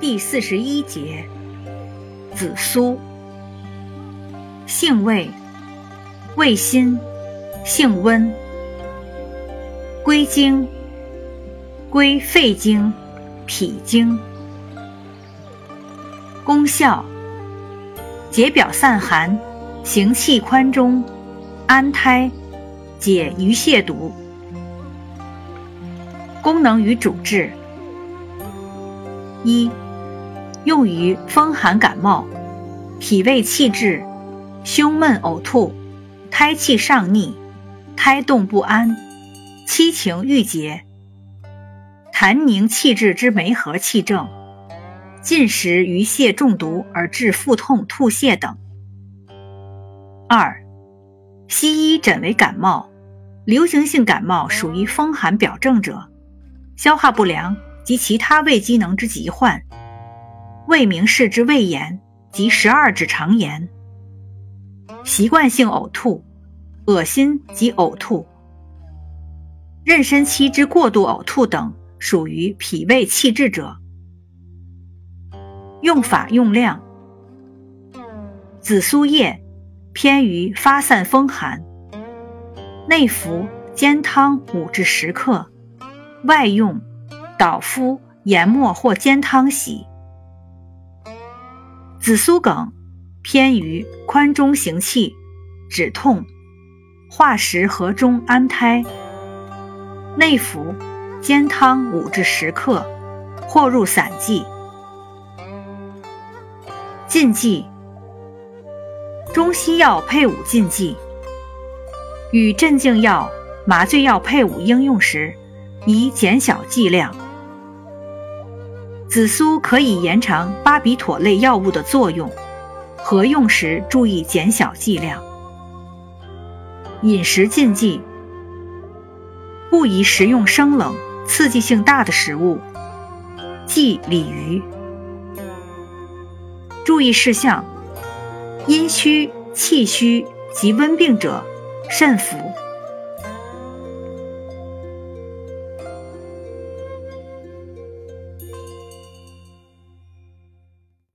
第四十一节，紫苏，性味，味辛，性温，归经，归肺经、脾经。功效，解表散寒，行气宽中，安胎，解鱼泻毒。功能与主治：一、用于风寒感冒、脾胃气滞、胸闷呕吐、胎气上逆、胎动不安、七情郁结、痰凝气滞之梅核气症、进食鱼蟹中毒而致腹痛、吐泻等。二、西医诊为感冒，流行性感冒属于风寒表症者。消化不良及其他胃机能之疾患，胃明室之胃炎及十二指肠炎，习惯性呕吐、恶心及呕吐，妊娠期之过度呕吐等，属于脾胃气滞者。用法用量：紫苏叶偏于发散风寒，内服煎汤五至十克。外用，捣敷研末或煎汤洗。紫苏梗偏于宽中行气、止痛、化食和中安胎。内服，煎汤五至十克，或入散剂。禁忌：中西药配伍禁忌，与镇静药、麻醉药配伍应用时。宜减小剂量。紫苏可以延长巴比妥类药物的作用，合用时注意减小剂量。饮食禁忌：不宜食用生冷、刺激性大的食物，忌鲤鱼。注意事项：阴虚、气虚及温病者慎服。